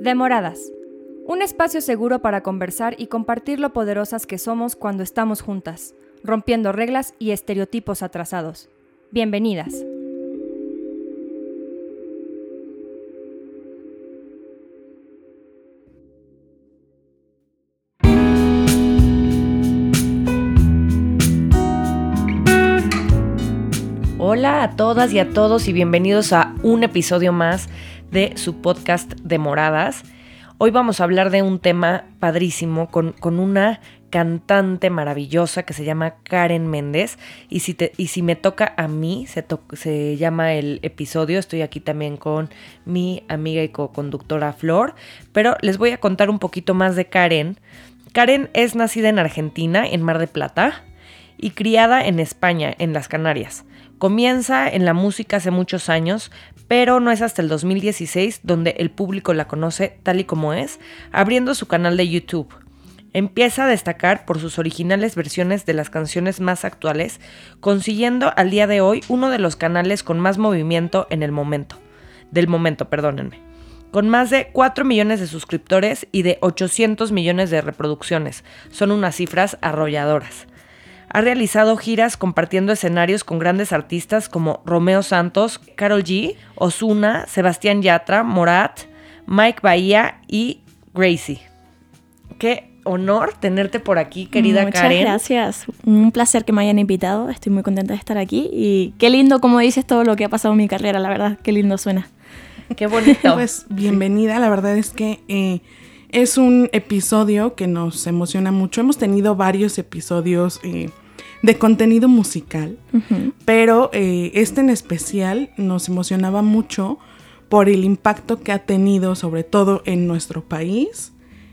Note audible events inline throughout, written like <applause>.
Demoradas. Un espacio seguro para conversar y compartir lo poderosas que somos cuando estamos juntas, rompiendo reglas y estereotipos atrasados. Bienvenidas. Hola a todas y a todos y bienvenidos a un episodio más de su podcast de Moradas. Hoy vamos a hablar de un tema padrísimo con, con una cantante maravillosa que se llama Karen Méndez. Y si, y si me toca a mí, se, se llama el episodio. Estoy aquí también con mi amiga y co-conductora Flor. Pero les voy a contar un poquito más de Karen. Karen es nacida en Argentina, en Mar de Plata, y criada en España, en las Canarias. Comienza en la música hace muchos años, pero no es hasta el 2016 donde el público la conoce tal y como es, abriendo su canal de YouTube. Empieza a destacar por sus originales versiones de las canciones más actuales, consiguiendo al día de hoy uno de los canales con más movimiento en el momento. Del momento, perdónenme. Con más de 4 millones de suscriptores y de 800 millones de reproducciones. Son unas cifras arrolladoras. Ha realizado giras compartiendo escenarios con grandes artistas como Romeo Santos, Carol G, Osuna, Sebastián Yatra, Morat, Mike Bahía y Gracie. Qué honor tenerte por aquí, querida Muchas Karen. gracias. Un placer que me hayan invitado. Estoy muy contenta de estar aquí. Y qué lindo, como dices, todo lo que ha pasado en mi carrera, la verdad. Qué lindo suena. Qué bonito. <laughs> Pues bienvenida, la verdad es que eh, es un episodio que nos emociona mucho. Hemos tenido varios episodios eh, de contenido musical, pero eh, este en especial nos emocionaba mucho por el impacto que ha tenido, sobre todo en nuestro país,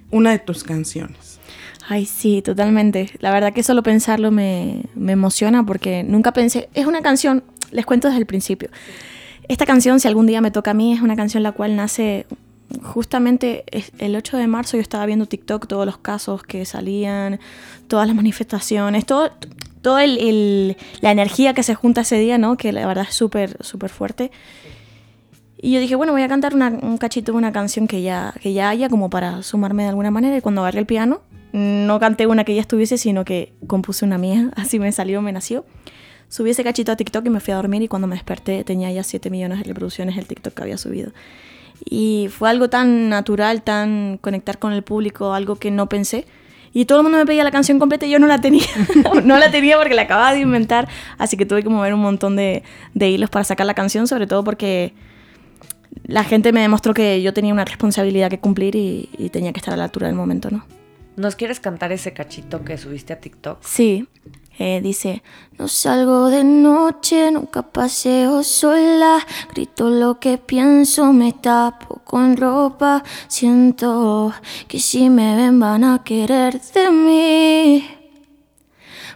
una de tus canciones. Ay, sí, totalmente. La verdad que solo pensarlo me, me emociona porque nunca pensé. Es una canción, les cuento desde el principio. Esta canción, si algún día me toca a mí, es una canción la cual nace justamente el 8 de marzo. Yo estaba viendo TikTok, todos los casos que salían, todas las manifestaciones, todo, todo el, el- la energía que se junta ese día, ¿no? Que la verdad es súper, súper fuerte. Y yo dije, bueno, voy a cantar una- un cachito de una canción que ya, que ya haya como para sumarme de alguna manera. Y cuando agarré el piano, no canté una que ya estuviese, sino que compuse una mía. <laughs> Así me salió, me nació. Subí ese cachito a TikTok y me fui a dormir y cuando me desperté tenía ya 7 millones de reproducciones el TikTok que había subido. Y fue algo tan natural, tan conectar con el público, algo que no pensé. Y todo el mundo me pedía la canción completa y yo no la tenía. <laughs> no la tenía porque la acababa de inventar. Así que tuve que mover un montón de, de hilos para sacar la canción, sobre todo porque la gente me demostró que yo tenía una responsabilidad que cumplir y, y tenía que estar a la altura del momento, ¿no? ¿Nos quieres cantar ese cachito que subiste a TikTok? Sí, eh, dice, no salgo de noche, nunca paseo sola, grito lo que pienso, me tapo con ropa, siento que si me ven van a querer de mí.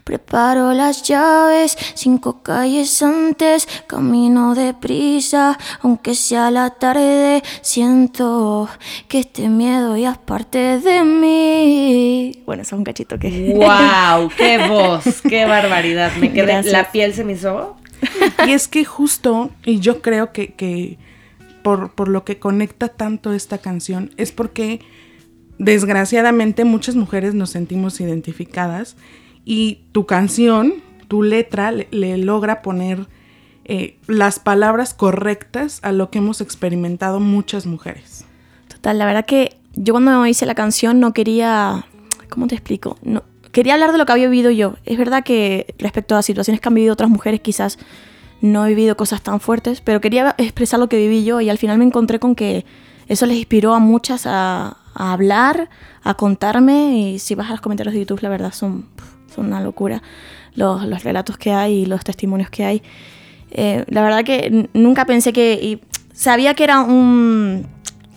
Preparo las llaves, cinco calles antes, camino deprisa, aunque sea la tarde, siento que este miedo ya es parte de mí. Bueno, eso es un cachito que... ¡Wow! <laughs> ¡Qué voz! ¡Qué barbaridad! Me quedé, Gracias. la piel se me hizo. Y es que justo, y yo creo que, que por, por lo que conecta tanto esta canción, es porque desgraciadamente muchas mujeres nos sentimos identificadas y tu canción, tu letra, le, logra poner eh, las palabras correctas a lo que hemos experimentado muchas mujeres. Total, la verdad que yo cuando hice la canción no quería, ¿cómo te explico? No, quería hablar de lo que había vivido yo. Es verdad que respecto a situaciones que han vivido otras mujeres quizás no he vivido cosas tan fuertes, pero quería expresar lo que viví yo y al final me encontré con que eso les inspiró a muchas a, a hablar, a contarme y si vas a los comentarios de YouTube la verdad son, son una locura los, los relatos que hay y los testimonios que hay. Eh, la verdad que nunca pensé que... y sabía que era un,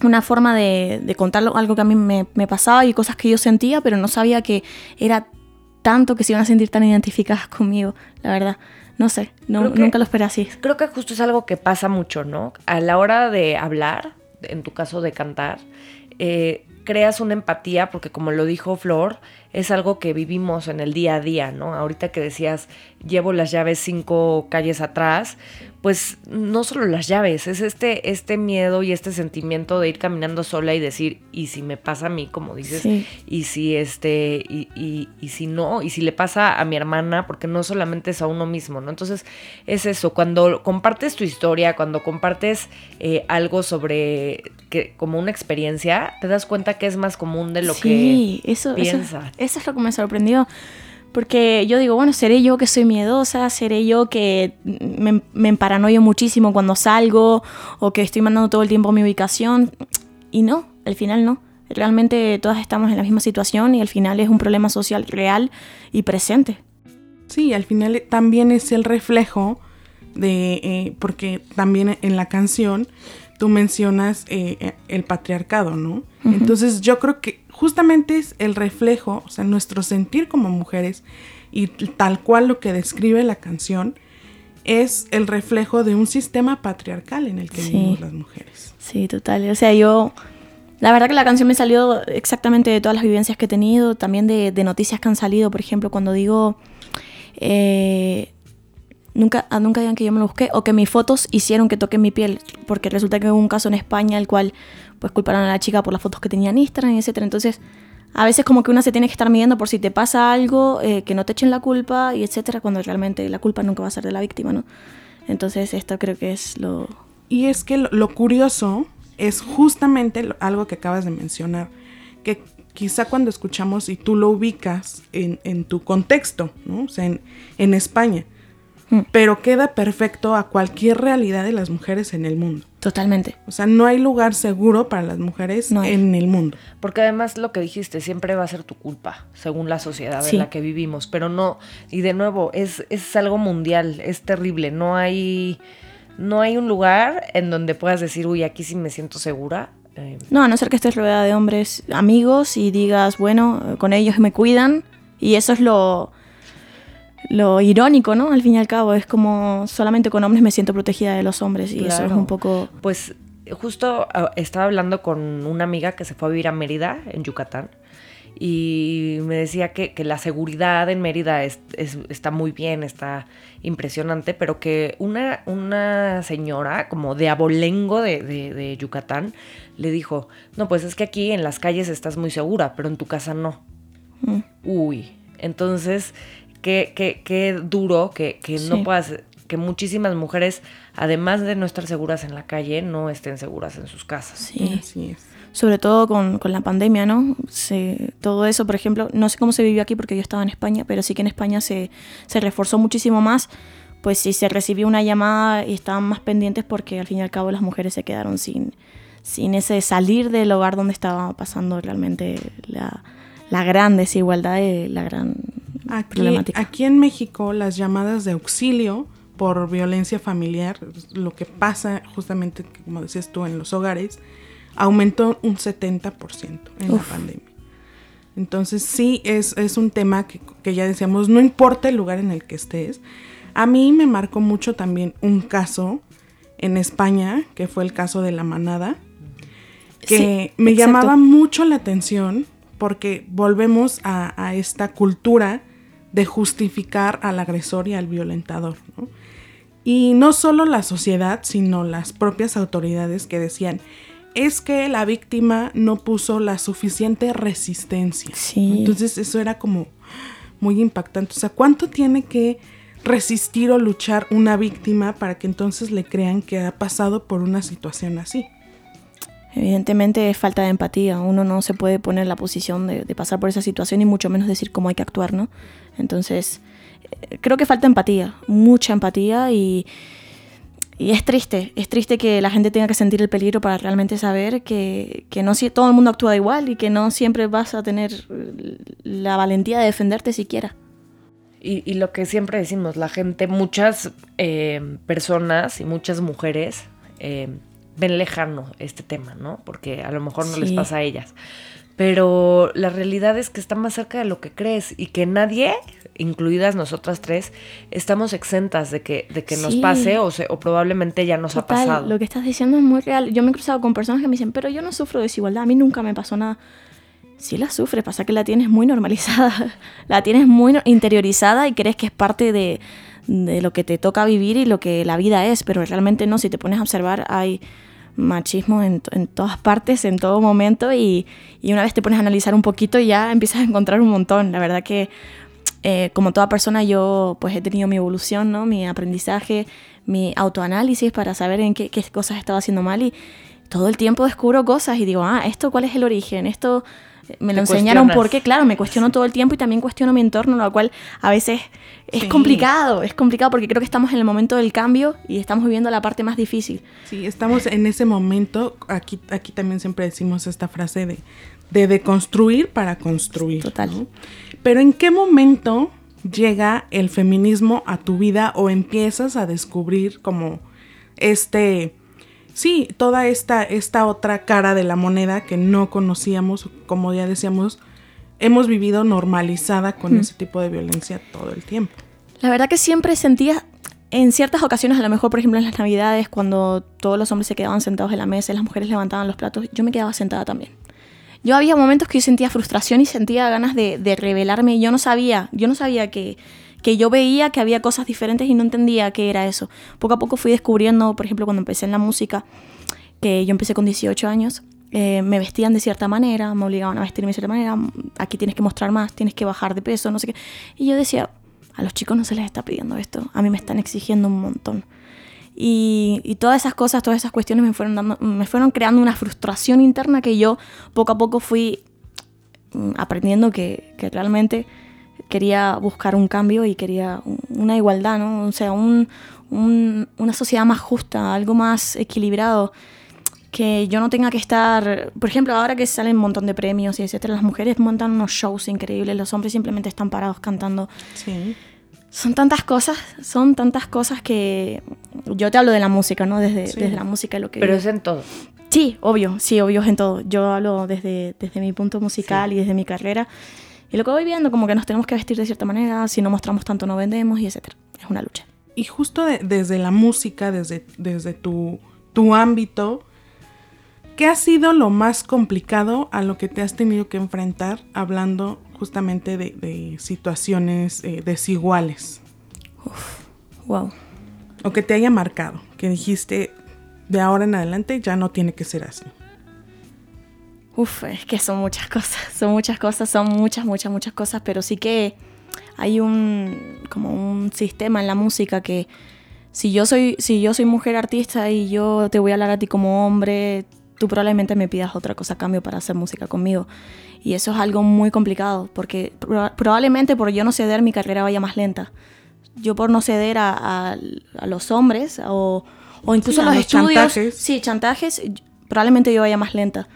una forma de, de contar algo que a mí me, me pasaba y cosas que yo sentía, pero no sabía que era tanto que se iban a sentir tan identificadas <laughs> conmigo, la verdad. No sé, no- que- nunca lo esperé así. Creo que justo es algo que pasa mucho, ¿no? A la hora de hablar, en tu caso de cantar, eh, creas una empatía, porque como lo dijo Flor, es algo que vivimos en el día a día, ¿no? Ahorita que decías, llevo las llaves cinco calles atrás, pues no solo las llaves, es este, este miedo y este sentimiento de ir caminando sola y decir, y si me pasa a mí, como dices, y si este, y, y, y, si no, y si le pasa a mi hermana, porque no solamente es a uno mismo, ¿no? Entonces, es eso, cuando compartes tu historia, cuando compartes eh, algo sobre que, como una experiencia, te das cuenta que es más común de lo que eso, piensas. Eso, eso es lo que me sorprendió porque yo digo, bueno, seré yo que soy miedosa, seré yo que me, me muchísimo cuando salgo o que estoy mandando todo el tiempo mi ubicación. Y no, al final no. Realmente todas estamos en la misma situación y al final es un problema social real y presente. Sí, al final también es el reflejo de, eh, porque también en la canción tú mencionas eh, el patriarcado, ¿no? Entonces yo creo que justamente es el reflejo, o sea, nuestro sentir como mujeres y tal cual lo que describe la canción es el reflejo de un sistema patriarcal en el que vivimos las mujeres. Sí, total. O sea, yo, la verdad que la canción me salió exactamente de todas las vivencias que he tenido, también de, noticias que han salido, por ejemplo, cuando digo... Eh, nunca, ah, nunca digan que yo me lo busqué o que mis fotos hicieron que toque mi piel, porque resulta que hubo un caso en España el cual pues culparon a la chica por las fotos que tenía en Instagram, etcétera. Entonces, a veces como que una se tiene que estar midiendo por si te pasa algo, eh, que no te echen la culpa, y etcétera, cuando realmente la culpa nunca va a ser de la víctima, ¿no? Entonces, esto creo que es lo... Y es que lo, curioso es justamente algo que acabas de mencionar, que quizá cuando escuchamos y tú lo ubicas en, en tu contexto, ¿no? O sea, en, en España, Mm. pero queda perfecto a cualquier realidad de las mujeres en el mundo. Totalmente. O sea, no hay lugar seguro para las mujeres en el mundo. Porque además lo que dijiste, siempre va a ser tu culpa, según la sociedad en la que vivimos, pero no, y de nuevo, es, es algo mundial, es terrible, no hay, no hay un lugar en donde puedas decir, uy, aquí sí me siento segura. Eh, no, a no ser que estés rodeada de hombres amigos y digas, bueno, con ellos me cuidan, y eso es lo lo irónico, ¿no? Al fin y al cabo, es como solamente con hombres me siento protegida de los hombres y eso es un poco... Pues justo ah, estaba hablando con una amiga que se fue a vivir a Mérida, en Yucatán, y me decía que, la seguridad en Mérida está muy bien, está impresionante, pero que una, una señora como de abolengo de, de, Yucatán le dijo, no, pues es que aquí en las calles estás muy segura, pero en tu casa no. Mm. Uy, entonces qué, qué, duro que, no puedas, que muchísimas mujeres, además de no estar seguras en la calle, no estén seguras en sus casas. Sí, sí. Sobre todo con, la pandemia, ¿no? todo eso, por ejemplo, no sé cómo se vivió aquí porque yo estaba en España, pero sí que en España se, se reforzó muchísimo más pues si se recibió una llamada y estaban más pendientes porque al fin y al cabo las mujeres se quedaron sin, sin ese salir del hogar donde estaba pasando realmente la, la gran desigualdad y la gran Aquí, en México, las llamadas de auxilio por violencia familiar, lo que pasa justamente, como decías tú, en los hogares, aumentó un 70% en la pandemia. Entonces sí es, es un tema que, que, ya decíamos, no importa el lugar en el que estés. A mí me marcó mucho también un caso en España, que fue el caso de la manada, que me llamaba mucho la atención porque volvemos a, a esta cultura de justificar al agresor y al violentador. Y no solo la sociedad, sino las propias autoridades que decían, es que la víctima no puso la suficiente resistencia. Entonces eso era como muy impactante. O sea, ¿cuánto tiene que resistir o luchar una víctima para que entonces le crean que ha pasado por una situación así? Evidentemente es falta de empatía. Uno no se puede poner en la posición de, pasar por esa situación y mucho menos decir cómo hay que actuar, ¿no? Entonces, eh, creo que falta empatía, mucha empatía y, y, es triste. Es triste que la gente tenga que sentir el peligro para realmente saber que, que no todo el mundo actúa igual y que no siempre vas a tener la valentía de defenderte siquiera. Y, y lo que siempre decimos, la gente, muchas eh, personas y muchas mujeres eh, ven lejano este tema, ¿no? Porque a lo mejor no les pasa a ellas. Pero la realidad es que está más cerca de lo que crees y que nadie, incluidas nosotras tres, estamos exentas de que, de que nos pase o, o probablemente ya nos ha pasado. Lo que estás diciendo es muy real. Yo me he cruzado con personas que me dicen, pero yo no sufro desigualdad, a mí nunca me pasó nada. Sí la sufres, pasa que la tienes muy normalizada, <laughs> la tienes muy interiorizada y crees que es parte de, de lo que te toca vivir y lo que la vida es, pero realmente no, si te pones a observar hay machismo en, en todas partes, en todo momento y, y, una vez te pones a analizar un poquito ya empiezas a encontrar un montón. La verdad que eh, como toda persona yo pues he tenido mi evolución, ¿no? mi aprendizaje, mi autoanálisis para saber en qué, qué cosas estaba haciendo mal y todo el tiempo descubro cosas y digo, ah, esto cuál es el origen, esto me lo enseñaron porque, claro, me cuestiono todo el tiempo y también cuestiono mi entorno, lo cual a veces es complicado, es complicado porque creo que estamos en el momento del cambio y estamos viviendo la parte más difícil. Sí, estamos en ese momento, aquí, aquí también siempre decimos esta frase de, de deconstruir para construir. Total. Pero ¿en qué momento llega el feminismo a tu vida o empiezas a descubrir como este sí, toda esta, esta otra cara de la moneda que no conocíamos, como ya decíamos, hemos vivido normalizada con ese tipo de violencia todo el tiempo. La verdad que siempre sentía, en ciertas ocasiones, a lo mejor por ejemplo en las navidades, cuando todos los hombres se quedaban sentados en la mesa y las mujeres levantaban los platos, yo me quedaba sentada también. Yo había momentos que yo sentía frustración y sentía ganas de, de rebelarme y yo no sabía, yo no sabía que que yo veía que había cosas diferentes y no entendía qué era eso. Poco a poco fui descubriendo, por ejemplo, cuando empecé en la música, que yo empecé con 18 años, eh, me vestían de cierta manera, me obligaban a vestirme de cierta manera, aquí tienes que mostrar más, tienes que bajar de peso, no sé qué. Y yo decía, a los chicos no se les está pidiendo esto, a mí me están exigiendo un montón. Y, todas esas cosas, todas esas cuestiones me fueron, dando, me fueron creando una frustración interna que yo poco a poco fui mm, aprendiendo que realmente quería buscar un cambio y quería una igualdad, ¿no? O sea, un, una sociedad más justa, algo más equilibrado, que yo no tenga que estar, por ejemplo, ahora que salen un montón de premios y etcétera, las mujeres montan unos shows increíbles, los hombres simplemente están parados cantando. Sí. Son tantas cosas, son tantas cosas que yo te hablo de la música, ¿no? Desde, desde la música lo que... Pero es en todo. Sí, obvio, sí, obvio es en todo. Yo hablo desde, desde mi punto musical y desde mi carrera. Y lo que voy viendo, como que nos tenemos que vestir de cierta manera, si no mostramos tanto no vendemos y etcétera. Es una lucha. Y justo desde la música, desde, desde tu, tu ámbito, ¿qué ha sido lo más complicado a lo que te has tenido que enfrentar hablando justamente de, situaciones eh, desiguales? Uf, wow. O que te haya marcado, que dijiste, de ahora en adelante ya no tiene que ser así. Uf, es que son muchas cosas, <laughs> son muchas cosas, son muchas, muchas, muchas cosas, pero sí que hay un como un sistema en la música que si yo soy si yo soy mujer artista y yo te voy a hablar a ti como hombre, tú probablemente me pidas otra cosa a cambio para hacer música conmigo. Y eso es algo muy complicado, porque probablemente por yo no ceder mi carrera vaya más lenta. Yo por no ceder a, a, los hombres o, o incluso los, los estudios, chantajes. sí, chantajes, probablemente yo vaya más lenta.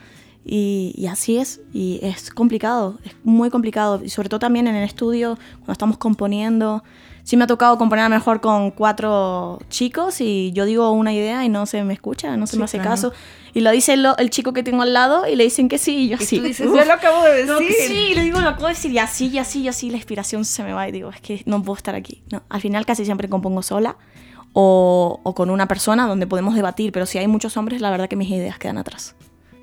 Y, así es, y es complicado, es muy complicado, y sobre todo también en el estudio, cuando estamos componiendo. Sí me ha tocado componer lo mejor con cuatro chicos y yo digo una idea y no se me escucha, no se me hace caso. Y lo dice el, chico que tengo al lado y le dicen que sí, y yo así. tú dices, yo lo acabo de decir. sí, y le digo, lo acabo de decir, y así, y así, y así, la inspiración se me va y digo, es que no puedo estar aquí. No, al final casi siempre compongo sola o, o con una persona donde podemos debatir, pero si hay muchos hombres, la verdad que mis ideas quedan atrás.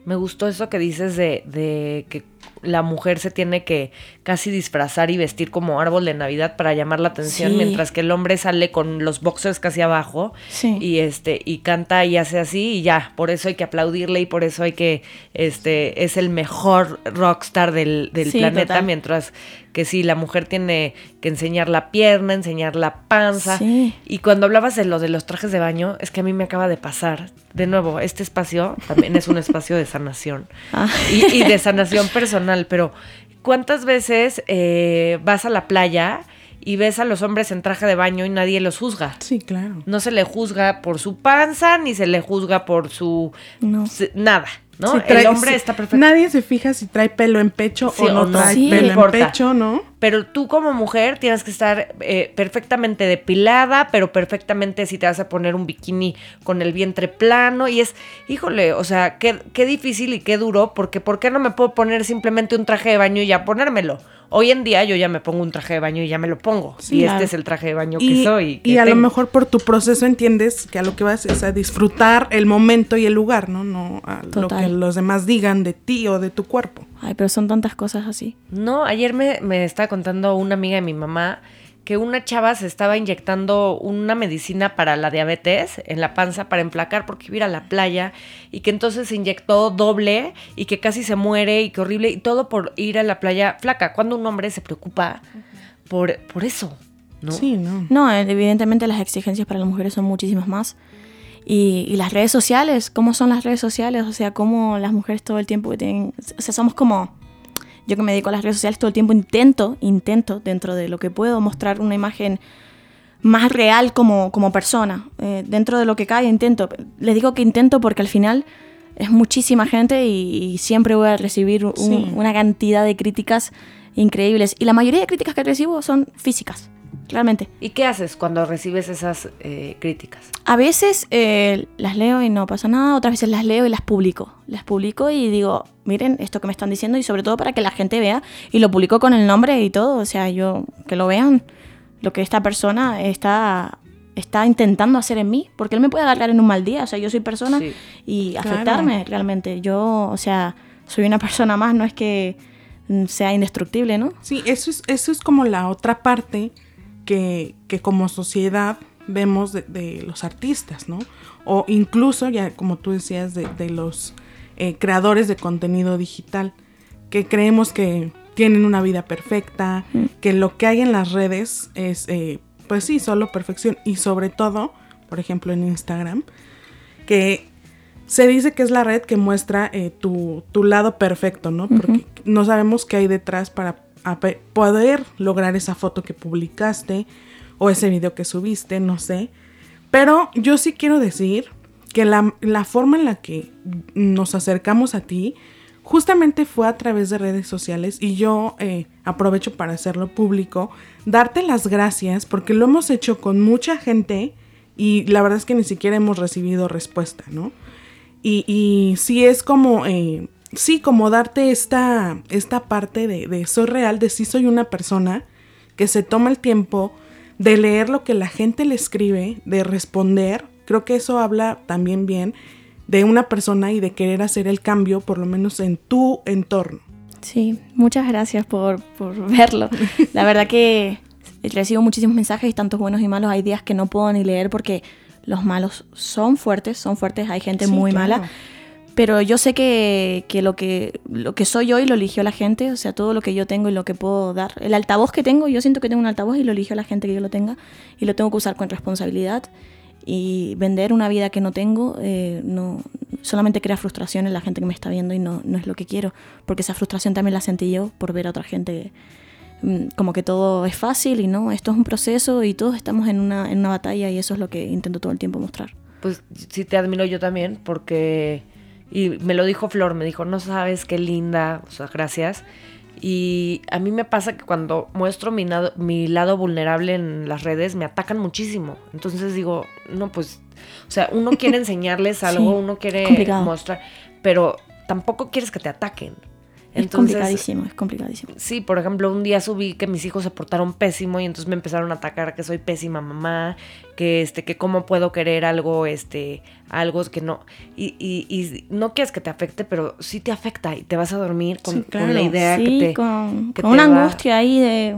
Me gustó eso que dices de, de, que la mujer se tiene que casi disfrazar y vestir como árbol de Navidad para llamar la atención, mientras que el hombre sale con los boxers casi abajo y este y canta y hace así y ya, por eso hay que aplaudirle y por eso hay que este es el mejor rockstar del, del planeta, mientras que sí, la mujer tiene que enseñar la pierna, enseñar la panza. Y cuando hablabas de lo de los trajes de baño, es que a mí me acaba de pasar, de nuevo, este espacio también es un <laughs> espacio de sanación ah. y, y de sanación personal pero ¿cuántas veces eh, vas a la playa? y ves a los hombres en traje de baño y nadie los juzga. Sí, claro. No se le juzga por su panza, ni se le juzga por su... No. Nada. ¿No? el hombre está perfecto. Nadie se fija si trae pelo en pecho o no, trae pelo en pecho, ¿no? Pero tú como mujer tienes que estar eh, perfectamente depilada, pero perfectamente si te vas a poner un bikini con el vientre plano. Y es, híjole, o sea, qué, qué difícil y qué duro, porque ¿por qué no me puedo poner simplemente un traje de baño y ya ponérmelo? Hoy en día yo ya me pongo un traje de baño y ya me lo pongo. y este es el traje de baño que soy. y a lo mejor por tu proceso entiendes que a lo que vas es a disfrutar el momento y el lugar, ¿no? No a lo que los demás digan de ti o de tu cuerpo. Ay, pero son tantas cosas así. No, ayer me, me estaba contando una amiga de mi mamá que una chava se estaba inyectando una medicina para la diabetes en la panza para emplacar porque iba a ir a la playa y que entonces se inyectó doble y que casi se muere y que horrible y todo por ir a la playa flaca. Cuando un hombre se preocupa por, por eso, ¿no? Sí, no. No, evidentemente las exigencias para las mujeres son muchísimas más. Y, y las redes sociales, ¿cómo son las redes sociales? O sea, cómo las mujeres todo el tiempo que tienen... O sea, somos como... Yo que me dedico a las redes sociales todo el tiempo intento, intento dentro de lo que puedo mostrar una imagen más real como, como persona. Eh, dentro de lo que cae intento. Les digo que intento porque al final es muchísima gente y, y siempre voy a recibir un- Sí. una cantidad de críticas increíbles. Y la mayoría de críticas que recibo son físicas, realmente. ¿Y qué haces cuando recibes esas eh, críticas? A veces eh, las leo y no pasa nada, otras veces las leo y las publico. Las publico y digo, miren esto que me están diciendo y sobre todo para que la gente vea y lo publico con el nombre y todo, o sea, yo que lo vean lo que esta persona está está intentando hacer en mí, porque él me puede agarrar en un mal día, o sea, yo soy persona Sí. y Claro. afectarme realmente. Yo, o sea, soy una persona más, no es que mm, sea indestructible, ¿no? Sí, eso es, eso es como la otra parte que, que como sociedad vemos de, de los artistas, ¿no? O incluso, ya como tú decías, de, de los eh, creadores de contenido digital, que creemos que tienen una vida perfecta, que lo que hay en las redes es, eh, pues sí, solo perfección. Y sobre todo, por ejemplo, en Instagram, que se dice que es la red que muestra eh, tu, tu lado perfecto, ¿no? Porque no sabemos qué hay detrás para ape- poder lograr esa foto que publicaste o ese video que subiste, no sé. Pero yo sí quiero decir que la, la forma en la que nos acercamos a ti justamente fue a través de redes sociales y yo eh, aprovecho para hacerlo público, darte las gracias porque lo hemos hecho con mucha gente y la verdad es que ni siquiera hemos recibido respuesta, ¿no? Y, y sí es como, eh, sí, como darte esta, esta parte de, de soy real, de sí soy una persona que se toma el tiempo de leer lo que la gente le escribe, de responder. Creo que eso habla también bien de una persona y de querer hacer el cambio, por lo menos en tu entorno. Sí, muchas gracias por, por verlo. La verdad que recibo muchísimos mensajes, tantos buenos y malos. Hay días que no puedo ni leer porque los malos son fuertes, son fuertes. Hay gente Sí, muy claro. mala. Pero yo sé que, que lo que lo que soy hoy lo eligió la gente, o sea, todo lo que yo tengo y lo que puedo dar. El altavoz que tengo, yo siento que tengo un altavoz y lo eligió la gente que yo lo tenga y lo tengo que usar con responsabilidad. Y vender una vida que no tengo eh, no solamente crea frustración en la gente que me está viendo y no, no es lo que quiero, porque esa frustración también la sentí yo por ver a otra gente mm, como que todo es fácil y no, esto es un proceso y todos estamos en una, en una batalla y eso es lo que intento todo el tiempo mostrar. Pues sí te admiro yo también porque... Y me lo dijo Flor, me dijo, no sabes qué linda, o sea, gracias. Y a mí me pasa que cuando muestro mi, nado- mi lado vulnerable en las redes, me atacan muchísimo. Entonces digo, no, pues, o sea, uno quiere <laughs> enseñarles algo, Sí, uno quiere complicado. mostrar, pero tampoco quieres que te ataquen. Es complicadísimo, es complicadísimo. Sí, por ejemplo, un día subí que mis hijos se portaron pésimo y entonces me empezaron a atacar que soy pésima mamá, que este, que cómo puedo querer algo, este, algo que no. Y, y, y no quieres que te afecte, pero sí te afecta y te vas a dormir con, Sí, con la idea sí, que te. con, que con te una va- angustia ahí de...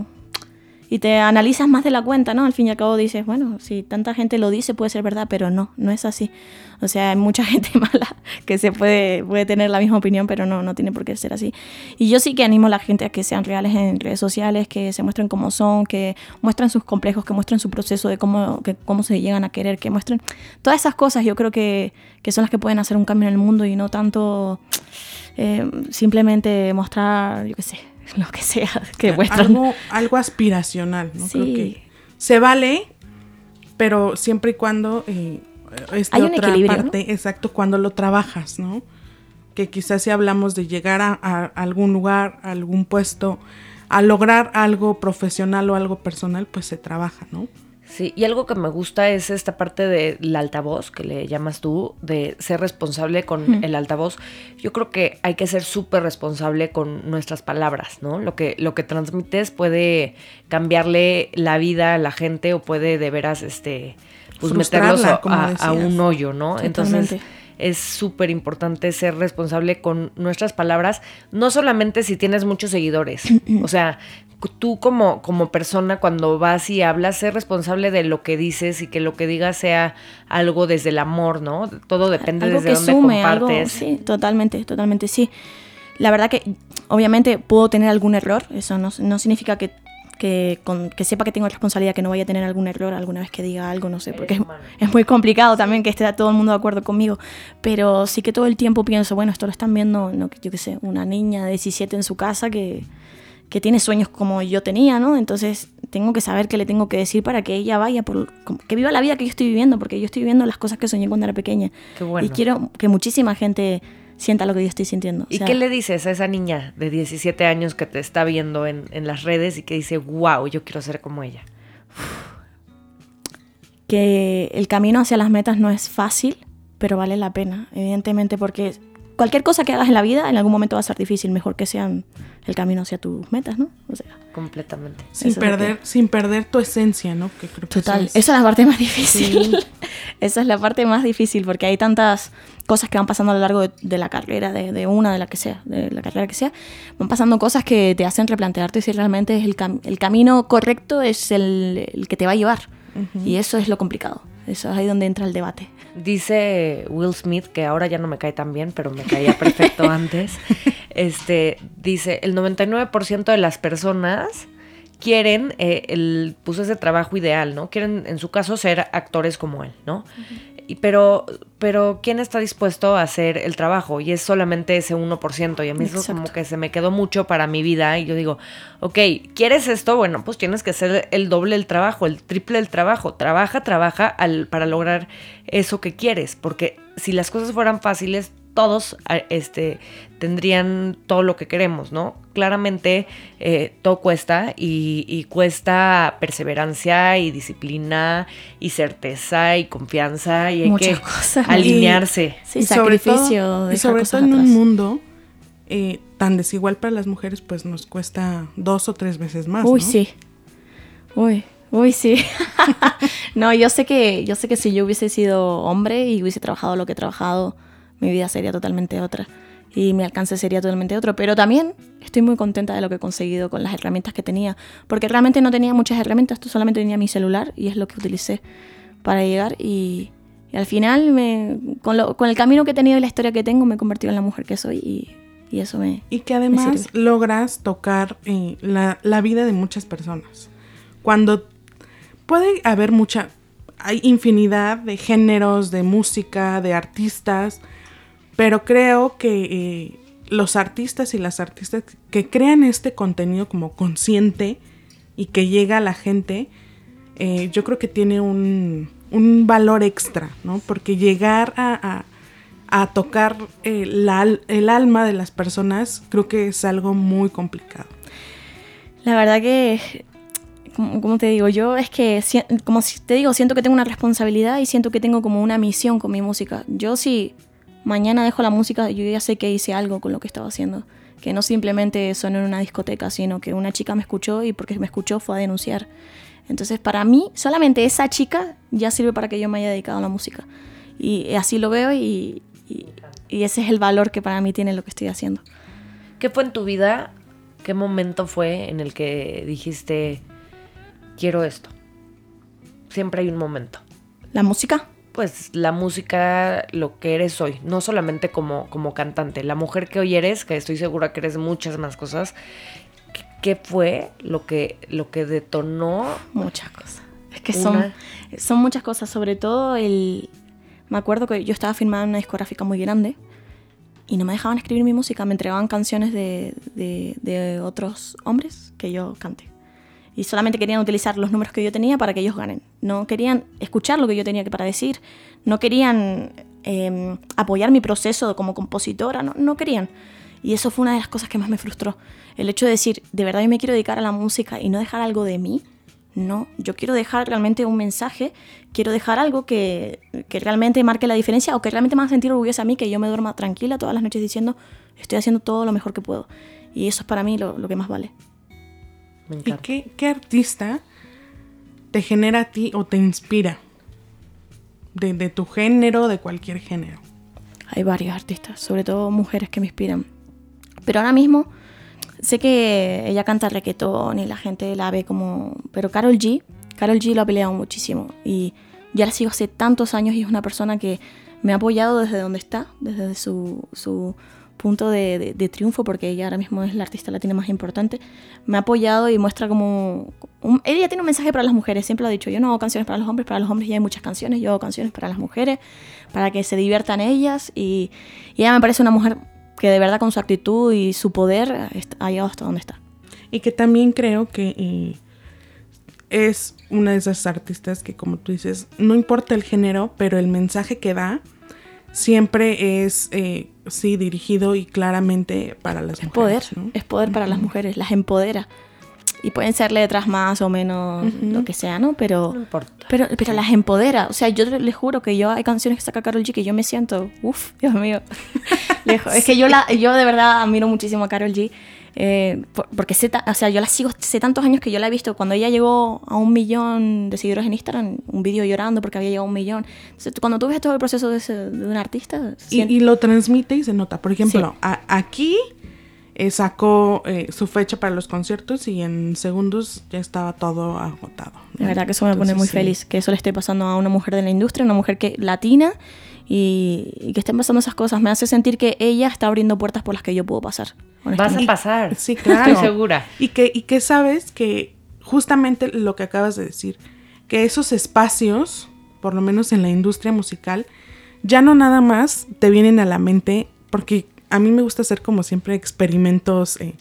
Y te analizas más de la cuenta, ¿no? Al fin y al cabo dices, bueno, si tanta gente lo dice puede ser verdad, pero no, no es así. O sea, hay mucha <laughs> gente mala que se puede, puede tener la misma opinión, pero no, no tiene por qué ser así. Y yo sí que animo a la gente a que sean reales en redes sociales, que se muestren como son, que muestren sus complejos, que muestren su proceso de cómo, que, cómo se llegan a querer, que muestren todas esas cosas. Yo creo que, que son las que pueden hacer un cambio en el mundo y no tanto eh, simplemente mostrar, yo qué sé, <laughs> lo que sea que muestran. Algo, algo aspiracional, ¿no? Creo que se vale, pero siempre y cuando eh, es de Hay un otra equilibrio, parte, exacto, cuando lo trabajas, ¿no? Que quizás si hablamos de llegar a, a algún lugar, a algún puesto, a lograr algo profesional o algo personal, pues se trabaja, ¿no? Sí, y algo que me gusta es esta parte del altavoz, que le llamas tú, de ser responsable con el altavoz. Yo creo que hay que ser súper responsable con nuestras palabras, ¿no? Lo que, lo que transmites puede cambiarle la vida a la gente o puede de veras, este, pues meterlos a, un hoyo, ¿no? Entonces, Totalmente. Es súper importante ser responsable con nuestras palabras, no solamente si tienes muchos seguidores, o sea, tú como, como persona cuando vas y hablas, ser responsable de lo que dices y que lo que digas sea algo desde el amor, ¿no? Todo depende algo desde que dónde sume, algo- compartes. sí, totalmente, totalmente, sí. La verdad que obviamente puedo tener algún error, eso no, no significa que, que, con- que sepa que tengo responsabilidad, que no vaya a tener algún error alguna vez que diga algo, no sé, porque es, es muy complicado también que esté todo el mundo de acuerdo conmigo, pero sí que todo el tiempo pienso, bueno, esto lo están viendo, no, yo qué sé, una niña de 17 en su casa que, que tiene sueños como yo tenía, ¿no? Entonces tengo que saber qué le tengo que decir para que ella vaya, por, que viva la vida que yo estoy viviendo, porque yo estoy viviendo las cosas que soñé cuando era pequeña. Qué bueno. Y quiero que muchísima gente sienta lo que yo estoy sintiendo. O ¿Y sea, qué le dices a esa niña de 17 años que te está viendo en, en las redes y que dice, wow, yo quiero ser como ella? que el camino hacia las metas no es fácil, pero vale la pena, evidentemente, porque cualquier cosa que hagas en la vida en algún momento va a ser difícil, mejor que sean el camino hacia tus metas, ¿no? O sea, Completamente. Sin perder, sin perder tu esencia, ¿no? Que creo que total, es- esa es la parte más difícil. <laughs> esa es la parte más difícil, porque hay tantas cosas que van pasando a lo largo de, de la carrera, de, de una, de la que sea, de la carrera que sea, van pasando cosas que te hacen replantearte si realmente es el, cam- el camino correcto es el, el que te va a llevar. Y eso es lo complicado. Eso es ahí donde entra el debate. Dice Will Smith, que ahora ya no me cae tan bien, pero me caía perfecto <laughs> antes. Este, dice, el 99% de las personas quieren eh, el, pues ese trabajo ideal, ¿no? Quieren, en su caso, ser actores como él, ¿no? Pero, pero, ¿quién está dispuesto a hacer el trabajo? Y es solamente ese 1%. Y a mí eso Exacto. como que se me quedó mucho para mi vida. Y yo digo, ok, ¿quieres esto? Bueno, pues tienes que hacer el doble del trabajo, el triple del trabajo. Trabaja, trabaja al, para lograr eso que quieres. Porque si las cosas fueran fáciles, todos a- este, tendrían todo lo que queremos, ¿no? Claramente eh, todo cuesta y, y cuesta perseverancia y disciplina y certeza y confianza y hay Muchas que cosas. alinearse. Sí, Y sobre sacrificio. todo- y sobre todo en un mundo eh, tan desigual para las mujeres, pues nos cuesta dos o tres veces más. Uy, ¿no? sí. Uy, uy, sí. <laughs> no, yo sé que yo sé que si yo hubiese sido hombre y hubiese trabajado lo que he trabajado, mi vida sería totalmente otra y mi alcance sería totalmente otro, pero también estoy muy contenta de lo que he conseguido con las herramientas que tenía, porque realmente no tenía muchas herramientas, solamente tenía mi celular y es lo que utilicé para llegar y, y al final me, con, lo- con el camino que he tenido y la historia que tengo me he convertido en la mujer que soy y, y eso me... Y que además logras tocar eh, la, la vida de muchas personas. Cuando puede haber mucha, hay infinidad de géneros, de música, de artistas, pero creo que eh, los artistas y las artistas que crean este contenido como consciente y que llega a la gente, eh, yo creo que tiene un, un valor extra, ¿no? Porque llegar a, a- tocar eh, la el alma de las personas creo que es algo muy complicado. La verdad que, como, te digo, yo es que, como te digo, siento que tengo una responsabilidad y siento que tengo como una misión con mi música. Yo si mañana dejo la música, yo ya sé que hice algo con lo que estaba haciendo. Que no simplemente sonó en una discoteca, sino que una chica me escuchó y porque me escuchó fue a denunciar. Entonces, para mí, solamente esa chica ya sirve para que yo me haya dedicado a la música. Y así lo veo y, y- y ese es el valor que para mí tiene lo que estoy haciendo. ¿Qué fue en tu vida? ¿Qué momento fue en el que dijiste, quiero esto? Siempre hay un momento. ¿La música? Pues la música, lo que eres hoy, no solamente como, como cantante, la mujer que hoy eres, que estoy segura que eres muchas más cosas. ¿Qué, fue lo que, lo que detonó? Muchas cosas. Es que Una. son, son muchas cosas, sobre todo el... Me acuerdo que yo estaba firmada en una discográfica muy grande y no me dejaban escribir mi música, me entregaban canciones de, de- de otros hombres que yo cante. Y solamente querían utilizar los números que yo tenía para que ellos ganen. No querían escuchar lo que yo tenía que para decir. No querían eh, apoyar mi proceso como compositora. No, no querían. Y eso fue una de las cosas que más me frustró. El hecho de decir, de verdad yo me quiero dedicar a la música y no dejar algo de mí. No, yo quiero dejar realmente un mensaje, quiero dejar algo que, que realmente marque la diferencia o que realmente me haga sentir orgullosa a mí, que yo me duerma tranquila todas las noches diciendo, estoy haciendo todo lo mejor que puedo. Y eso es para mí lo que más vale. Me ¿Y qué, qué artista te genera a ti o te inspira? De, de tu género, de cualquier género. hay varios artistas, sobre todo mujeres que me inspiran. Pero ahora mismo sé que ella canta reggaetón y la gente la ve como... Pero Carol G, Carol G lo ha peleado muchísimo y ya la sigo hace tantos años y es una persona que me ha apoyado desde donde está, desde su, su punto de, triunfo, porque ella ahora mismo es la artista latina más importante, me ha apoyado y muestra como... Ella tiene un mensaje para las mujeres, siempre lo ha dicho, yo no hago canciones para los hombres, para los hombres ya hay muchas canciones, yo hago canciones para las mujeres, para que se diviertan ellas, y, y ella me parece una mujer que de verdad con su actitud y su poder ha llegado hasta donde está. Y que también creo que eh, es una de esas artistas que, como tú dices, no importa el género, pero el mensaje que da siempre es, eh, sí, dirigido y claramente para las es mujeres. Poder, Es poder para las mujeres, las empodera. Y pueden ser letras más o menos lo que sea, ¿no? Pero, pero, pero las empodera. O sea, yo les juro que yo hay canciones que saca Carol G que yo me siento, uff, Dios mío. <laughs> es que yo, la, yo de verdad admiro muchísimo a Carol G. Eh, porque sé, o sea, yo la sigo hace tantos años que yo la he visto. Cuando ella llegó a un millón de seguidores en Instagram, un vídeo llorando porque había llegado a un millón. Entonces, cuando tú ves todo el proceso de, ese, de un artista... Y, lo transmite y se nota. Por ejemplo, aquí eh, sacó eh, su fecha para los conciertos y en segundos ya estaba todo agotado. La verdad que eso me pone muy feliz, que eso le esté pasando a una mujer de la industria, una mujer que latina y, que estén pasando esas cosas. Me hace sentir que ella está abriendo puertas por las que yo puedo pasar. Vas a pasar. <laughs> Sí, claro. Estoy segura. Y que, y que sabes que justamente lo que acabas de decir, que esos espacios, por lo menos en la industria musical, ya no nada más te vienen a la mente, porque a mí me gusta hacer como siempre experimentos eh,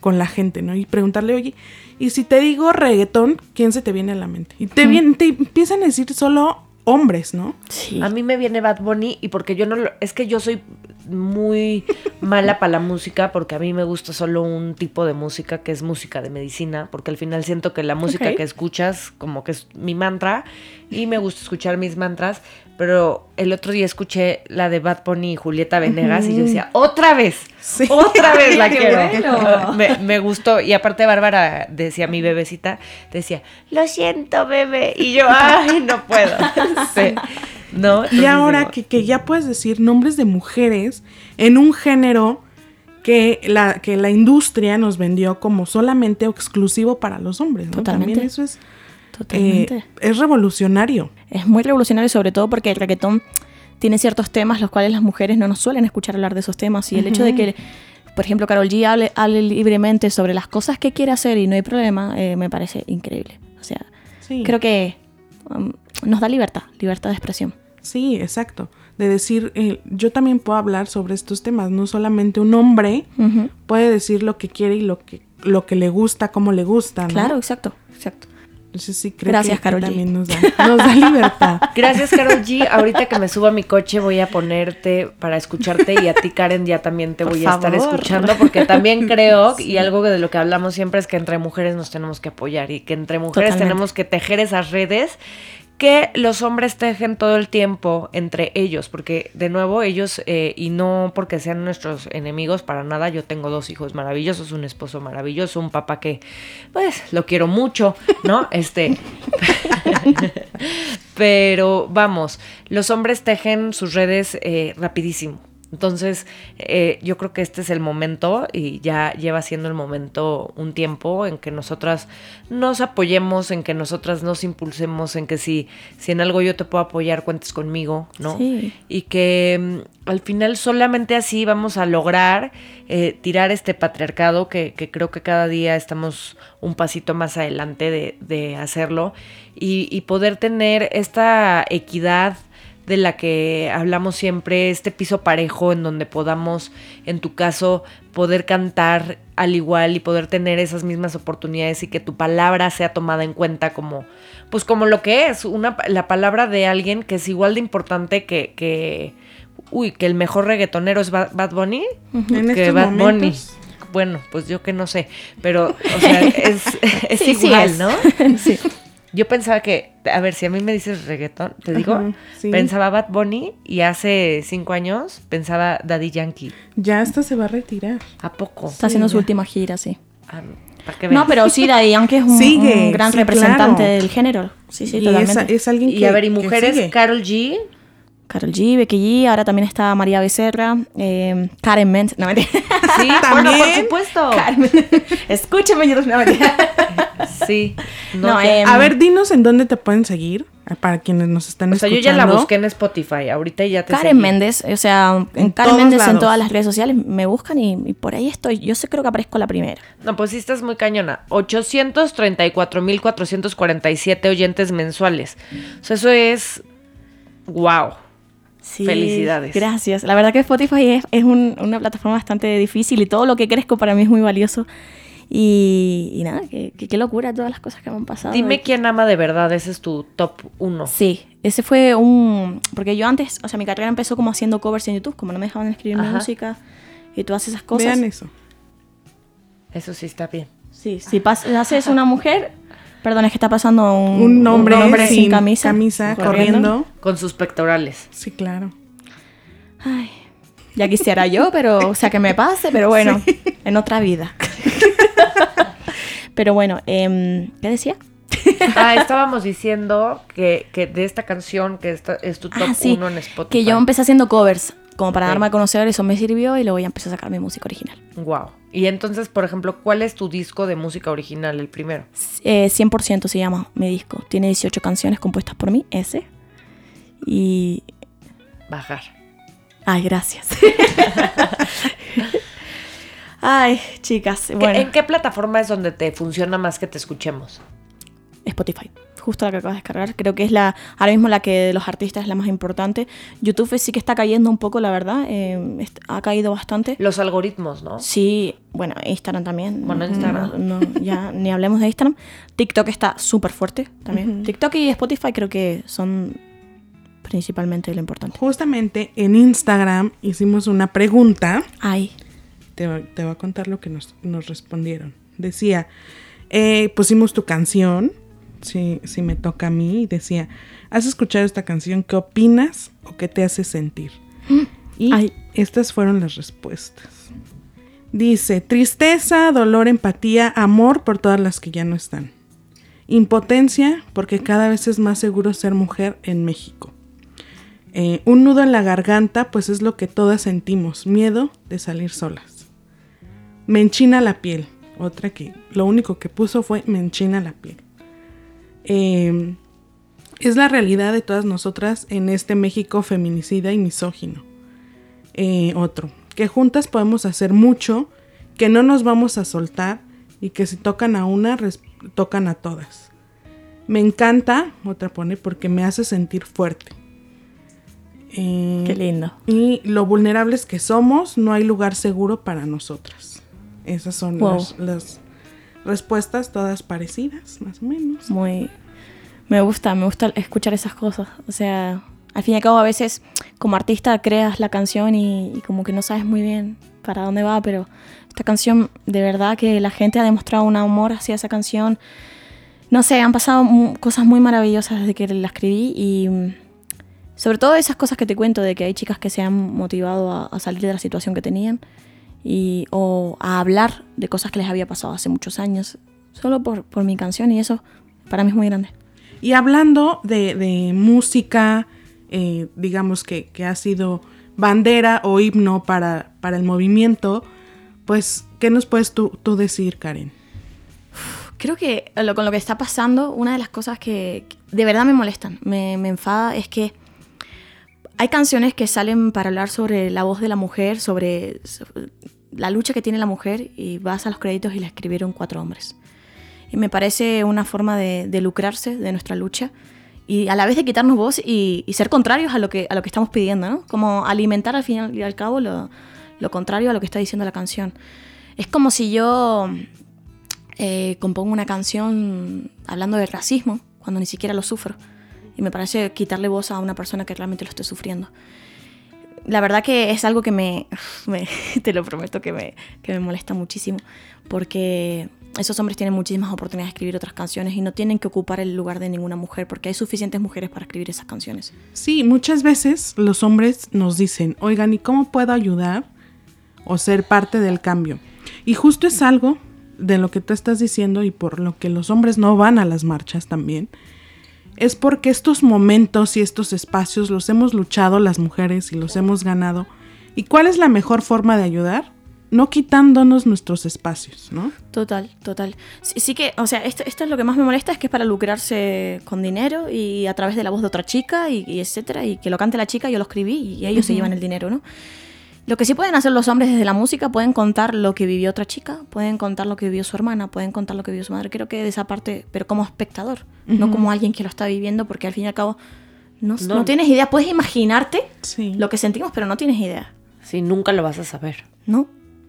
con la gente, ¿no? Y preguntarle, oye, y si te digo reggaetón, ¿quién se te viene a la mente? Y te, viene, te empiezan a decir solo hombres, ¿no? Sí. A mí me viene Bad Bunny y porque yo no lo, es que yo soy muy mala para la música porque a mí me gusta solo un tipo de música que es música de medicina, porque al final siento que la música que escuchas como que es mi mantra y me gusta escuchar mis mantras, pero el otro día escuché la de Bad Bunny y Julieta Venegas y yo decía, otra vez, otra vez la <laughs> quiero. <laughs> me, gustó y aparte Bárbara decía, mi bebecita, decía, lo siento bebé y yo, ay, no puedo. <laughs> ¿No? y ahora que, que, ya puedes decir nombres de mujeres en un género que la, que la industria nos vendió como solamente exclusivo para los hombres. ¿no? También eso es, eh, es revolucionario. Es muy revolucionario sobre todo porque el reggaetón tiene ciertos temas los cuales las mujeres no nos suelen escuchar hablar de esos temas y el hecho de que por ejemplo, Carol G hable, hable, libremente sobre las cosas que quiere hacer y no hay problema, eh, me parece increíble. O sea, creo que um, nos da libertad, libertad de expresión. Sí, exacto. De decir, eh, yo también puedo hablar sobre estos temas. No solamente un hombre puede decir lo que quiere y lo que, lo que le gusta, cómo le gusta. ¿no? Claro, exacto, exacto. Entonces sí creo Gracias, que Carol también nos da, nos da <laughs> libertad. Gracias, Carol G. Ahorita que me subo a mi coche voy a ponerte para escucharte y a ti, Karen, ya también te voy a estar escuchando porque también creo, <laughs> y algo de lo que hablamos siempre es que entre mujeres nos tenemos que apoyar y que entre mujeres tenemos que tejer esas redes que los hombres tejen todo el tiempo entre ellos, porque de nuevo ellos, eh, y no porque sean nuestros enemigos para nada, yo tengo dos hijos maravillosos, un esposo maravilloso, un papá que, pues, lo quiero mucho, ¿no? <laughs> Este, <laughs> pero vamos, los hombres tejen sus redes eh, rapidísimo. Entonces, eh, yo creo que este es el momento y ya lleva siendo el momento un tiempo en que nosotras nos apoyemos, en que nosotras nos impulsemos, en que si, si en algo yo te puedo apoyar, cuentes conmigo, ¿no? Y que mm, al final solamente así vamos a lograr eh, tirar este patriarcado que, que, creo que cada día estamos un pasito más adelante de, de hacerlo y, y poder tener esta equidad de la que hablamos siempre, este piso parejo en donde podamos, en tu caso, poder cantar al igual y poder tener esas mismas oportunidades y que tu palabra sea tomada en cuenta como, pues como lo que es, una, la palabra de alguien que es igual de importante que, que uy, que el mejor reggaetonero es Bad, Bunny, que Bad Bunny. Bueno, pues yo que no sé, pero, o sea, <laughs> es, es igual, ¿no? <laughs> sí. Yo pensaba que, a ver, si a mí me dices reggaetón, te digo, pensaba Bad Bunny y hace cinco años pensaba Daddy Yankee. Ya hasta se va a retirar. ¿A poco? Está haciendo su última gira, sí. Ah, no, pero sí, Daddy Yankee es un, gran representante del género. Sí, sí, y totalmente. Es, alguien que, Y a ver, ¿y mujeres? Carol G. Carol G, Becky G, ahora también está María Becerra, eh, Karen Ment, no mentira. Sí, bueno, por También. supuesto. Carmen, <laughs> escúchame, yo no mentira. <laughs> Sí. <laughs> No, que- em, A ver, dinos en dónde te pueden seguir, eh, para quienes nos están o sea, yo escuchando. ya la busqué en Spotify. Ahorita ya te Karen seguí. Méndez, o sea, en En Karen Méndez en todas las redes sociales me buscan y, y por ahí estoy. Yo sé, creo que aparezco la primera. No, pues sí estás muy cañona. 834.447 oyentes mensuales. O sea, eso es... ¡Wow! Sí, Felicidades. Gracias. La verdad que Spotify es, es un- una plataforma bastante difícil y todo lo que crezco para mí es muy valioso. Y, y nada, qué locura todas las cosas que me han pasado. Dime Y- quién ama de verdad. Ese es tu top uno. Sí, ese fue un... Porque yo antes, o sea, mi carrera empezó como haciendo covers en YouTube, como no me dejaban escribir Ajá. música y todas esas cosas. Vean eso. Eso sí está bien. Sí, si haces una mujer, perdón, es que está pasando un, Un hombre, hombre sin, camisa, corriendo. Con sus pectorales. Sí, claro. Ay, ya quisiera yo, pero, o sea, que me pase, pero bueno, en otra vida. <laughs> pero bueno, em, ¿qué decía? Ah, estábamos diciendo que, que de esta canción, que esta es tu top Ah, sí, uno en Spotify. que yo empecé haciendo covers, como para darme a conocer, eso me sirvió y luego ya empecé a sacar mi música original. Wow. Y entonces, por ejemplo, ¿cuál es tu disco de música original, el primero? Eh, 100% se llama mi disco. Tiene 18 canciones compuestas por mí, ese. Y... Bajar. Ay, gracias. <laughs> Ay, chicas, ¿Qué- bueno. ¿En qué plataforma es donde te funciona más que te escuchemos? Spotify. Justo la que acabas de descargar. Creo que es la, ahora mismo la que de los artistas es la más importante. YouTube sí que está cayendo un poco, la verdad. eh, ha caído bastante. Los algoritmos, ¿no? Sí, bueno, Instagram también. Bueno, Instagram. No, no, ya <laughs> ni hablemos de Instagram. TikTok está súper fuerte también. TikTok y Spotify creo que son principalmente lo importante. Justamente en Instagram hicimos una pregunta. Ay, Te, va- te a contar lo que nos, nos respondieron. Decía, eh, pusimos tu canción, si, si me toca a mí, y decía, ¿has escuchado esta canción? ¿Qué opinas o qué te hace sentir? Y Ay. estas fueron las respuestas. Dice, tristeza, dolor, empatía, amor por todas las que ya no están. Impotencia, porque cada vez es más seguro ser mujer en México. Eh, un nudo en la garganta, pues es lo que todas sentimos, miedo de salir solas. Me enchina la piel, otra que lo único que puso fue me enchina la piel. Eh, es la realidad de todas nosotras en este México feminicida y misógino. Eh, otro, que juntas podemos hacer mucho, que no nos vamos a soltar y que si tocan a una, tocan a todas. Me encanta, otra pone, porque me hace sentir fuerte. Eh, qué lindo. y lo vulnerables que somos, no hay lugar seguro para nosotras. Esas son Wow. las, las respuestas, todas parecidas, más o menos. Muy. Me gusta, me gusta escuchar esas cosas. O sea, al fin y al cabo, a veces como artista creas la canción y, y como que no sabes muy bien para dónde va, pero esta canción, de verdad que la gente ha demostrado un amor hacia esa canción. No sé, han pasado cosas muy maravillosas desde que la escribí y mm, sobre todo esas cosas que te cuento de que hay chicas que se han motivado a, a salir de la situación que tenían y, o a hablar de cosas que les había pasado hace muchos años, solo por, por mi canción y eso para mí es muy grande. Y hablando de, de música, eh, digamos que, que ha sido bandera o himno para, para el movimiento, pues, ¿qué nos puedes tú, tú decir, Karen? Creo que lo- con lo que está pasando, una de las cosas que que de verdad me molestan, me, me enfada, es que hay canciones que salen para hablar sobre la voz de la mujer, sobre, la lucha que tiene la mujer, y vas a los créditos y la escribieron cuatro hombres. Y me parece una forma de, lucrarse de nuestra lucha y a la vez de quitarnos voz y, ser contrarios a lo, que, estamos pidiendo, ¿no? Como alimentar al fin y al cabo lo, lo contrario a lo que está diciendo la canción. Es como si yo eh, compongo una canción hablando de racismo cuando ni siquiera lo sufro. Y me parece quitarle voz a una persona que realmente lo esté sufriendo. La verdad que es algo que <laughs> me, te lo prometo que me, que me molesta muchísimo, porque esos hombres tienen muchísimas oportunidades de escribir otras canciones y no tienen que ocupar el lugar de ninguna mujer, porque hay suficientes mujeres para escribir esas canciones. Sí, muchas veces los hombres nos dicen, oigan, ¿y cómo puedo ayudar o ser parte del cambio? Y justo es algo de lo que tú estás diciendo y por lo que los hombres no van a las marchas también, es porque estos momentos y estos espacios los hemos luchado las mujeres y los hemos ganado. ¿Y cuál es la mejor forma de ayudar? No quitándonos nuestros espacios, ¿no? Total, total. Sí, sí que, o sea, esto, esto es lo que más me molesta, es que es para lucrarse con dinero y a través de la voz de otra chica y, y etcétera, y que lo cante la chica, yo lo escribí y ellos se llevan el dinero, ¿no? Lo que sí pueden hacer los hombres desde la música, pueden contar lo que vivió otra chica, pueden contar lo que vivió su hermana, pueden contar lo que vivió su madre. Creo que de esa parte, pero como espectador, no como alguien que lo está viviendo, porque al fin y al cabo no, No. no tienes idea. Puedes imaginarte Sí. lo que sentimos, pero no tienes idea. Sí, nunca lo vas a saber. No,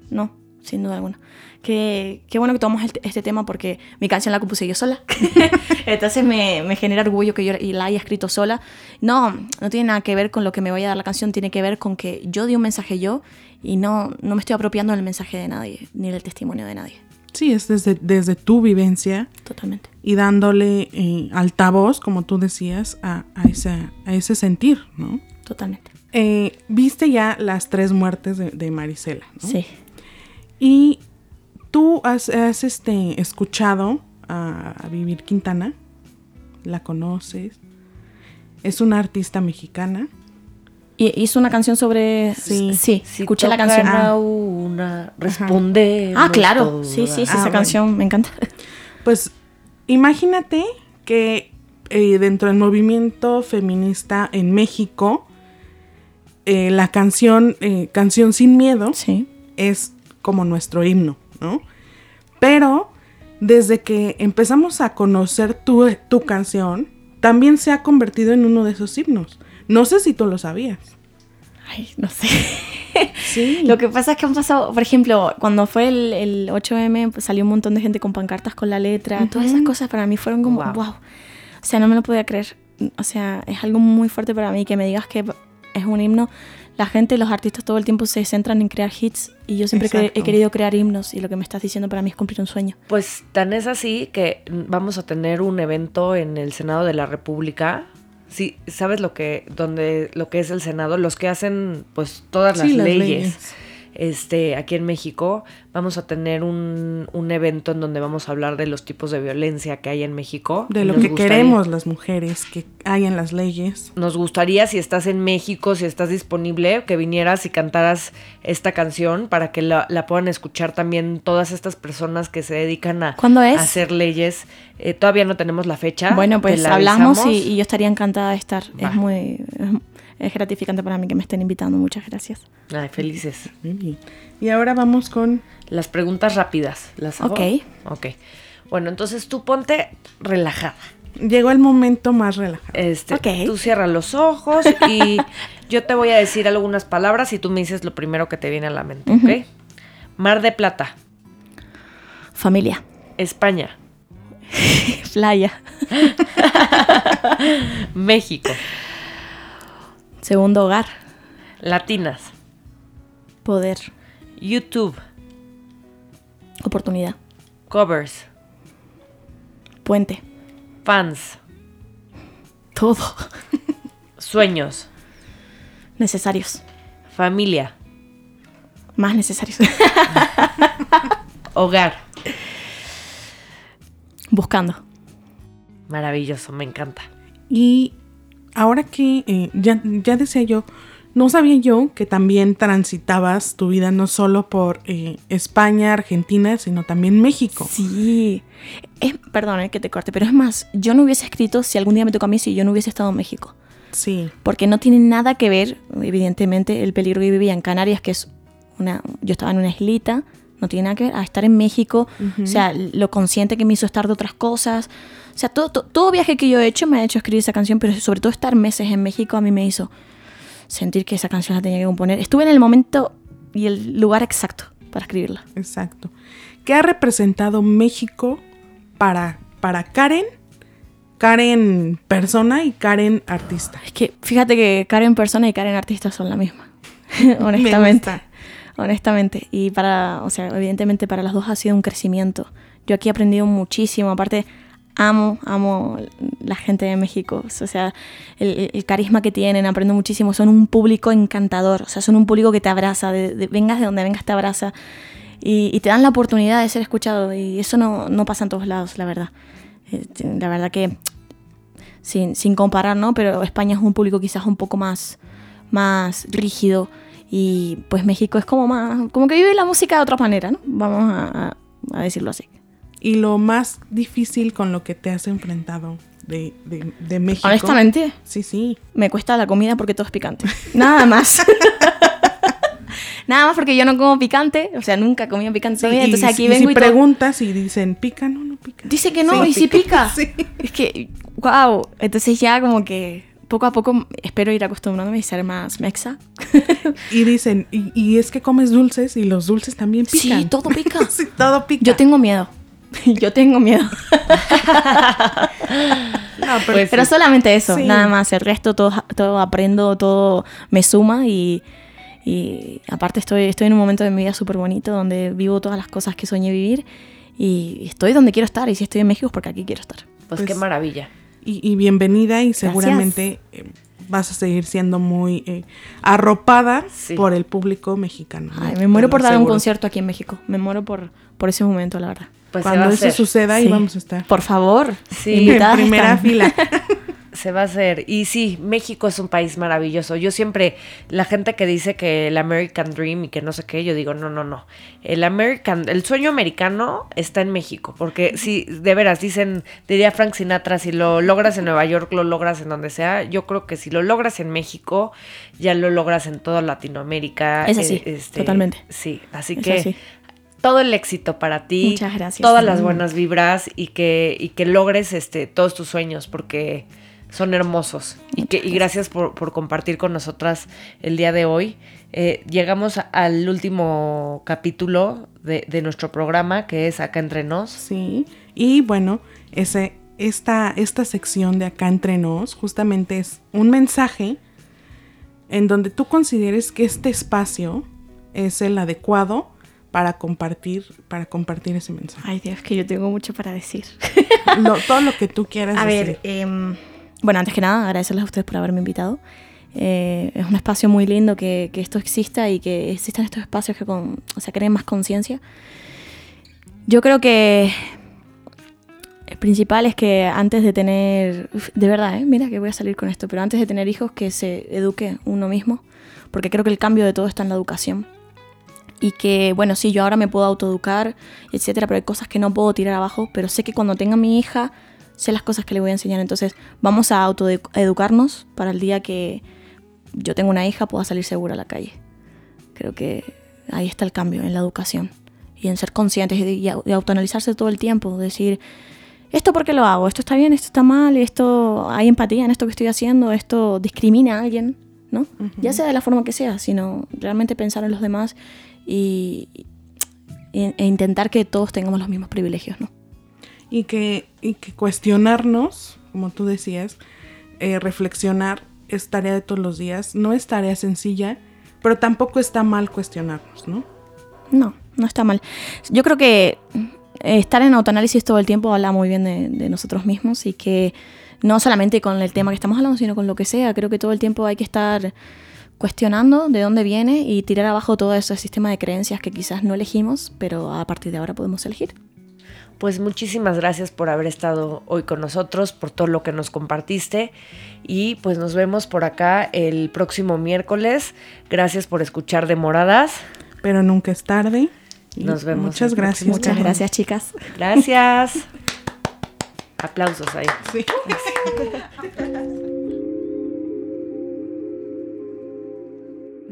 no, sin duda alguna. Qué, qué bueno que tomamos este, este tema porque mi canción la compuse yo sola. <laughs> Entonces me, me genera orgullo que yo la haya escrito sola. No, no tiene nada que ver con lo que me vaya a dar la canción, tiene que ver con que yo di un mensaje yo y no, no me estoy apropiando del mensaje de nadie, ni del testimonio de nadie. Sí, es desde, desde tu vivencia Totalmente. y dándole eh, altavoz, como tú decías, a, a ese, a ese sentir, ¿no? Totalmente. Eh, Viste ya las tres muertes de, de Marisela, ¿no? Sí. Y tú has, has, este, escuchado a, a Vivir Quintana, la conoces, es una artista mexicana. Y hizo una canción sobre... Sí. sí, Si escuché la canción. a una, responde. Ah, claro. Sí, sí, sí, Ah, esa bueno. canción me encanta. Pues imagínate que eh, dentro del movimiento feminista en México, eh, la canción eh, Canción sin Miedo Sí. es como nuestro himno, ¿no? Pero desde que empezamos a conocer tu, tu canción, también se ha convertido en uno de esos himnos. No sé si tú lo sabías. Ay, no sé. <laughs> Sí. Lo que pasa es que han pasado, por ejemplo, cuando fue el, el 8M, pues, salió un montón de gente con pancartas con la letra. Todas esas cosas para mí fueron como, Wow. wow. O sea, no me lo podía creer. O sea, es algo muy fuerte para mí que me digas que es un himno. La gente, los artistas todo el tiempo se centran en crear hits y yo siempre Exacto. he querido crear himnos y lo que me estás diciendo para mí es cumplir un sueño. Pues tan es así que vamos a tener un evento en el Senado de la República. Sí, ¿sabes lo que, donde, lo que es el Senado? Los que hacen pues todas las, Sí, las leyes. leyes. Este, aquí en México vamos a tener un, un evento en donde vamos a hablar de los tipos de violencia que hay en México. De lo nos que gustaría- queremos las mujeres, que hay en las leyes. Nos gustaría, si estás en México, si estás disponible, que vinieras y cantaras esta canción para que la, la puedan escuchar también todas estas personas que se dedican a, ¿Cuándo es? a hacer leyes. Eh, todavía no tenemos la fecha. Bueno, pues la hablamos y, yo estaría encantada de estar. Va. Es muy es, gratificante para mí que me estén invitando. Muchas gracias. Ay, felices. Y ahora vamos con... Las preguntas rápidas. ¿Las hago? Ok. Ok. Bueno, entonces tú ponte relajada. Llegó el momento más relajado. Este, Ok. Tú cierras los ojos y <laughs> yo te voy a decir algunas palabras y tú me dices lo primero que te viene a la mente, ¿ok? Mar de Plata, Familia. España, <laughs> Playa. <laughs> México, Segundo hogar. Latinas, Poder. YouTube, Oportunidad. covers, Puente. fans, Todo. sueños, Necesarios. familia, Más necesarios. hogar. Buscando. Maravilloso, me encanta. Y ahora que eh, ya, ya decía yo, no sabía yo que también transitabas tu vida no solo por eh, España, Argentina, sino también México. Sí. Es, perdón eh, que te corte, pero es más, yo no hubiese escrito si algún día me toca a mí si yo no hubiese estado en México. Sí, Porque no tiene nada que ver, evidentemente, el peligro que vivía en Canarias, que es una. Yo estaba en una islita, no tiene nada que ver, a estar en México, o sea, lo consciente que me hizo estar de otras cosas. O sea, todo, todo, todo viaje que yo he hecho me ha hecho escribir esa canción, pero sobre todo estar meses en México a mí me hizo sentir que esa canción la tenía que componer. Estuve en el momento y el lugar exacto para escribirla. exacto. ¿Qué ha representado México para, para Karen? Karen persona y Karen artista. Es que fíjate que Karen persona y Karen artista son la misma. <laughs> Honestamente. Honestamente. Y para, o sea, evidentemente para las dos ha sido un crecimiento. Yo aquí he aprendido muchísimo. Aparte, amo, amo la gente de México. O sea, el, el carisma que tienen, aprendo muchísimo. Son un público encantador. O sea, son un público que te abraza. De, de- vengas de donde vengas, te abraza. Y, y te dan la oportunidad de ser escuchado. Y eso no, no pasa en todos lados, la verdad. Eh, La verdad que sin, sin comparar, ¿no? Pero España es un público quizás un poco más, más rígido y pues México es como más, como que vive la música de otra manera, ¿no? Vamos a, a decirlo así. Y lo más difícil con lo que te has enfrentado de, de, de México. Honestamente, Sí, sí. me cuesta la comida porque todo es picante. Nada más. <laughs> Nada más porque yo no como picante, o sea, nunca he comido picante Sí, todavía, entonces aquí y vengo si y preguntas y dicen, ¿pica? No, no pica. Dice que no, Sí, y si pica. <laughs> Sí. Es que, wow. Entonces ya como que poco a poco espero ir acostumbrándome y ser más mexa. Y dicen, y, y es que comes dulces y los dulces también pican. Sí, todo pica. <laughs> sí, todo pica. Yo tengo miedo. <laughs> Yo tengo miedo. No, pero- Pues Pero solamente eso, Sí. nada más. El resto todo, todo aprendo, todo me suma y, y aparte estoy, estoy en un momento de mi vida súper bonito donde vivo todas las cosas que soñé vivir y estoy donde quiero estar. Y si estoy en México es porque aquí quiero estar. Pues, Pues- qué maravilla. y, y bienvenida y seguramente eh, vas a seguir siendo muy eh, arropada Sí. por el público mexicano. Ay, me muero por dar un aseguro. concierto aquí en México. Me muero por, por ese momento, la verdad. Pues se va Cuando a eso hacer. suceda, ahí vamos a estar. Por favor, Sí. en primera están. <laughs> fila. Se va a hacer. Y sí, México es un país maravilloso. Yo siempre, la gente que dice que el American Dream y que no sé qué, yo digo, no, no, no. El American, el sueño americano está en México. Porque si, de veras, dicen, diría Frank Sinatra, si lo logras en Nueva York, lo logras en donde sea. Yo creo que si lo logras en México, ya lo logras en toda Latinoamérica. Es así, Eh, totalmente. Sí, así Es que así. Todo el éxito para ti. Muchas gracias. Todas las Mm. buenas vibras y que, y que logres este, todos tus sueños porque son hermosos. Y, que, y gracias por, por compartir con nosotras el día de hoy. Eh, llegamos al último capítulo de, de nuestro programa que es Acá Entre Nos. Sí. Y bueno, ese, esta, esta sección de acá entre nos justamente es un mensaje en donde tú consideres que este espacio es el adecuado para compartir, para compartir ese mensaje. Ay, Dios, que yo tengo mucho para decir. <laughs> Lo- todo lo que tú quieras A decir. ver, em, bueno, antes que nada, agradecerles a ustedes por haberme invitado. Eh, es un espacio muy lindo que, que esto exista y que existan estos espacios que con, o sea, creen más conciencia. Yo creo que el principal es que antes de tener, de verdad, ¿eh? mira que voy a salir con esto, pero antes de tener hijos que se eduque uno mismo, porque creo que el cambio de todo está en la educación. Y que, bueno, sí, yo ahora me puedo autoeducar, etcétera, pero hay cosas que no puedo tirar abajo, pero sé que cuando tenga mi hija, sé las cosas que le voy a enseñar. Entonces, vamos a autoeducarnos para el día que yo tenga una hija, pueda salir segura a la calle. Creo que ahí está el cambio en la educación y en ser conscientes y, y au- y autoanalizarse todo el tiempo, decir, ¿esto por qué lo hago? ¿Esto está bien? ¿Esto está mal? ¿Esto hay empatía en esto que estoy haciendo? ¿Esto discrimina a alguien? ¿No? Ya sea de la forma que sea, sino realmente pensar en los demás y, y- e intentar que todos tengamos los mismos privilegios, ¿no? y que, y que cuestionarnos, como tú decías, eh, reflexionar es tarea de todos los días, no es tarea sencilla, pero tampoco está mal cuestionarnos, ¿no? No, no está mal. Yo creo que eh, estar en autoanálisis todo el tiempo habla muy bien de, de nosotros mismos y que no solamente con el tema que estamos hablando, sino con lo que sea. Creo que todo el tiempo hay que estar cuestionando de dónde viene y tirar abajo todo ese sistema de creencias que quizás no elegimos, pero a partir de ahora podemos elegir. Pues muchísimas gracias por haber estado hoy con nosotros, por todo lo que nos compartiste y pues nos vemos por acá el próximo miércoles. Gracias por escuchar Demoradas. Pero nunca es tarde. Nos vemos Muchas gracias. Muchas gracias, chicas. Gracias. Aplausos ahí. Sí. <laughs>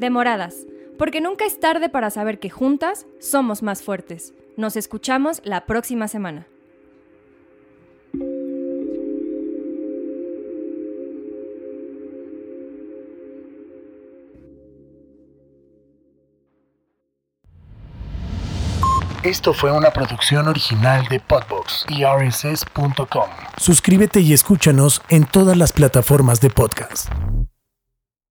Demoradas, porque nunca es tarde para saber que juntas somos más fuertes. Nos escuchamos la próxima semana. Esto fue una producción original de Podbox y RSS.com. Suscríbete y escúchanos en todas las plataformas de podcast.